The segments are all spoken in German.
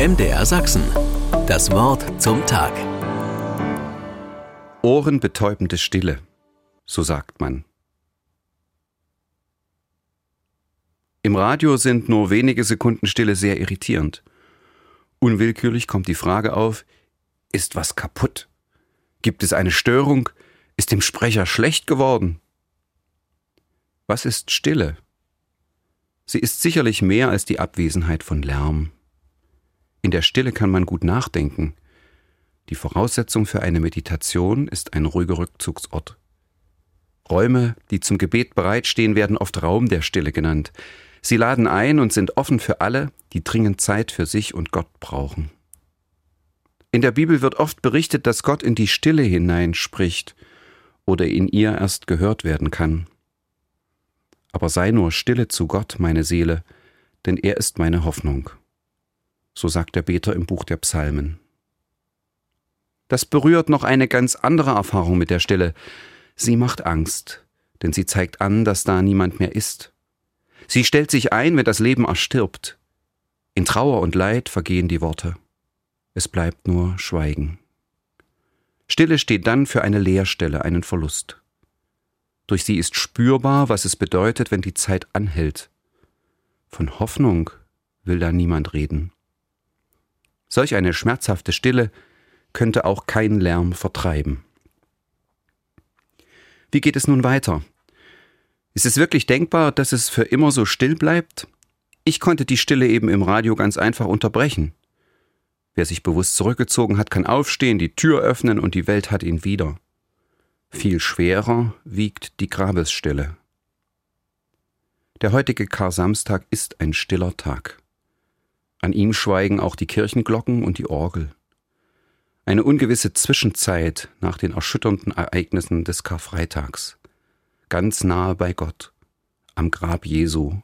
MDR Sachsen. Das Wort zum Tag. Ohrenbetäubende Stille, so sagt man. Im Radio sind nur wenige Sekunden Stille sehr irritierend. Unwillkürlich kommt die Frage auf, ist was kaputt? Gibt es eine Störung? Ist dem Sprecher schlecht geworden? Was ist Stille? Sie ist sicherlich mehr als die Abwesenheit von Lärm. In der Stille kann man gut nachdenken. Die Voraussetzung für eine Meditation ist ein ruhiger Rückzugsort. Räume, die zum Gebet bereitstehen, werden oft Raum der Stille genannt. Sie laden ein und sind offen für alle, die dringend Zeit für sich und Gott brauchen. In der Bibel wird oft berichtet, dass Gott in die Stille hineinspricht oder in ihr erst gehört werden kann. Aber sei nur stille zu Gott, meine Seele, denn er ist meine Hoffnung. So sagt der Beter im Buch der Psalmen. Das berührt noch eine ganz andere Erfahrung mit der Stille. Sie macht Angst, denn sie zeigt an, dass da niemand mehr ist. Sie stellt sich ein, wenn das Leben erstirbt. In Trauer und Leid vergehen die Worte. Es bleibt nur Schweigen. Stille steht dann für eine Leerstelle, einen Verlust. Durch sie ist spürbar, was es bedeutet, wenn die Zeit anhält. Von Hoffnung will da niemand reden. Solch eine schmerzhafte Stille könnte auch kein Lärm vertreiben. Wie geht es nun weiter? Ist es wirklich denkbar, dass es für immer so still bleibt? Ich konnte die Stille eben im Radio ganz einfach unterbrechen. Wer sich bewusst zurückgezogen hat, kann aufstehen, die Tür öffnen und die Welt hat ihn wieder. Viel schwerer wiegt die Grabesstille. Der heutige Kar-Samstag ist ein stiller Tag. An ihm schweigen auch die Kirchenglocken und die Orgel. Eine ungewisse Zwischenzeit nach den erschütternden Ereignissen des Karfreitags. Ganz nahe bei Gott, am Grab Jesu.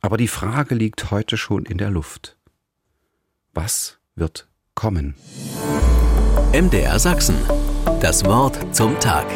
Aber die Frage liegt heute schon in der Luft. Was wird kommen? MDR Sachsen. Das Wort zum Tag.